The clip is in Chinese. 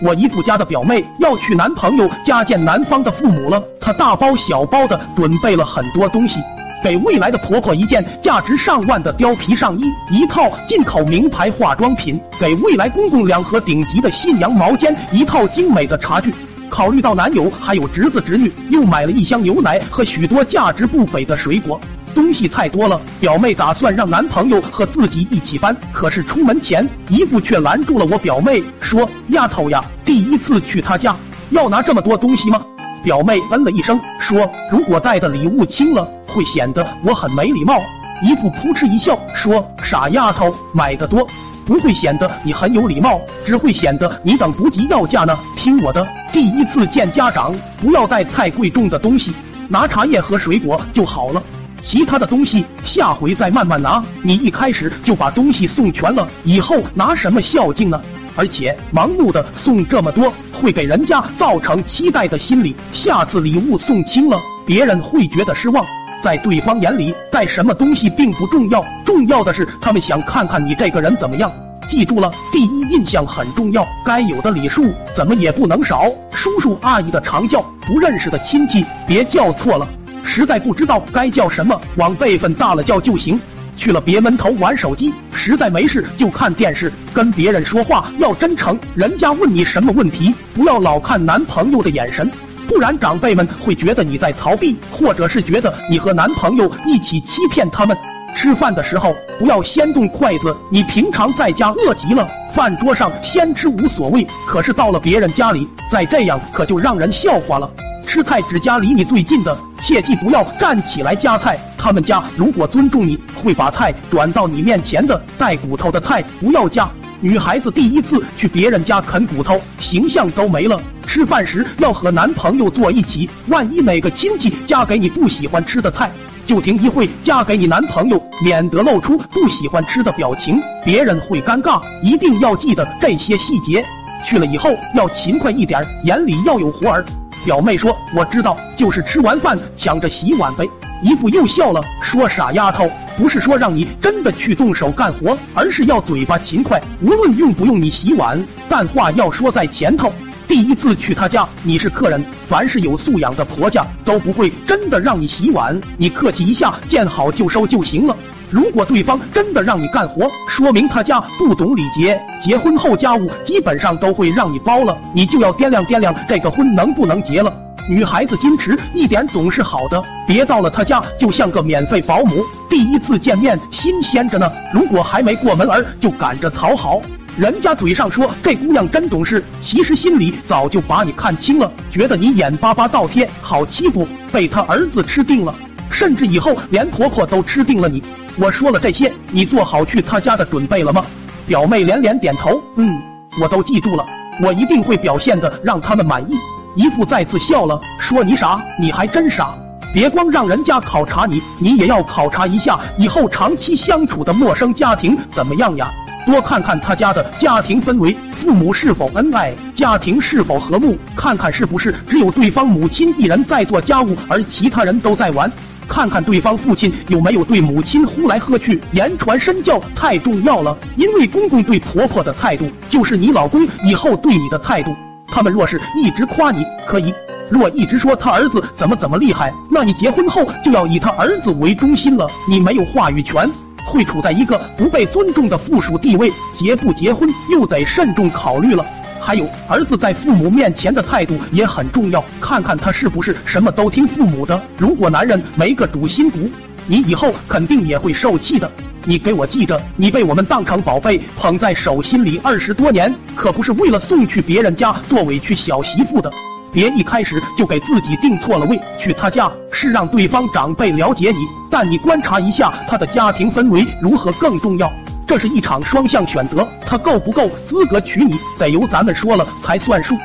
我姨父家的表妹要去男朋友家见男方的父母了，她大包小包的准备了很多东西，给未来的婆婆一件价值上万的貂皮上衣，一套进口名牌化妆品，给未来公公两盒顶级的信阳毛尖，一套精美的茶具。考虑到男友还有侄子侄女，又买了一箱牛奶和许多价值不菲的水果。东西太多了，表妹打算让男朋友和自己一起搬，可是出门前，姨父却拦住了我表妹，说：“丫头呀，第一次去他家，要拿这么多东西吗？”表妹嗯了一声，说：“如果带的礼物轻了，会显得我很没礼貌。”姨父扑哧一笑，说：“傻丫头，买的多不会显得你很有礼貌，只会显得你等不及要嫁呢。听我的，第一次见家长，不要带太贵重的东西，拿茶叶和水果就好了。”其他的东西下回再慢慢拿。你一开始就把东西送全了，以后拿什么孝敬呢？而且盲目的送这么多，会给人家造成期待的心理。下次礼物送轻了，别人会觉得失望。在对方眼里，带什么东西并不重要，重要的是他们想看看你这个人怎么样。记住了，第一印象很重要，该有的礼数怎么也不能少。叔叔阿姨的常叫，不认识的亲戚别叫错了。实在不知道该叫什么，往辈分大了叫就行。去了别闷头玩手机，实在没事就看电视。跟别人说话要真诚，人家问你什么问题，不要老看男朋友的眼神，不然长辈们会觉得你在逃避，或者是觉得你和男朋友一起欺骗他们。吃饭的时候不要先动筷子，你平常在家饿极了，饭桌上先吃无所谓，可是到了别人家里再这样，可就让人笑话了。吃菜只夹离你最近的，切记不要站起来夹菜。他们家如果尊重你，会把菜转到你面前的。带骨头的菜不要夹。女孩子第一次去别人家啃骨头，形象都没了。吃饭时要和男朋友坐一起，万一哪个亲戚夹给你不喜欢吃的菜，就停一会夹给你男朋友，免得露出不喜欢吃的表情，别人会尴尬。一定要记得这些细节。去了以后要勤快一点，眼里要有活儿。表妹说：“我知道，就是吃完饭抢着洗碗呗。”姨父又笑了，说：“傻丫头，不是说让你真的去动手干活，而是要嘴巴勤快，无论用不用你洗碗，但话要说在前头。第一次去他家，你是客人，凡是有素养的婆家都不会真的让你洗碗，你客气一下，见好就收就行了。如果对方真的让你干活，说明他家不懂礼节，结婚后家务基本上都会让你包了，你就要掂量掂量这个婚能不能结了。”女孩子矜持一点总是好的，别到了他家就像个免费保姆。第一次见面新鲜着呢，如果还没过门儿就赶着讨好，人家嘴上说这姑娘真懂事，其实心里早就把你看清了，觉得你眼巴巴倒贴，好欺负，被他儿子吃定了，甚至以后连婆婆都吃定了你。我说了这些，你做好去他家的准备了吗？表妹连连点头，嗯，我都记住了，我一定会表现的让他们满意。姨父再次笑了，说：“你傻，你还真傻！别光让人家考察你，你也要考察一下以后长期相处的陌生家庭怎么样呀？多看看他家的家庭氛围，父母是否恩爱，家庭是否和睦，看看是不是只有对方母亲一人在做家务，而其他人都在玩。看看对方父亲有没有对母亲呼来喝去，言传身教太重要了。因为公公对婆婆的态度，就是你老公以后对你的态度。”他们若是一直夸你可以，若一直说他儿子怎么怎么厉害，那你结婚后就要以他儿子为中心了，你没有话语权，会处在一个不被尊重的附属地位。结不结婚又得慎重考虑了。还有，儿子在父母面前的态度也很重要，看看他是不是什么都听父母的。如果男人没个主心骨，你以后肯定也会受气的。你给我记着，你被我们当成宝贝捧在手心里二十多年，可不是为了送去别人家做委屈小媳妇的。别一开始就给自己定错了位，去他家是让对方长辈了解你，但你观察一下他的家庭氛围如何更重要。这是一场双向选择，他够不够资格娶你，得由咱们说了才算数。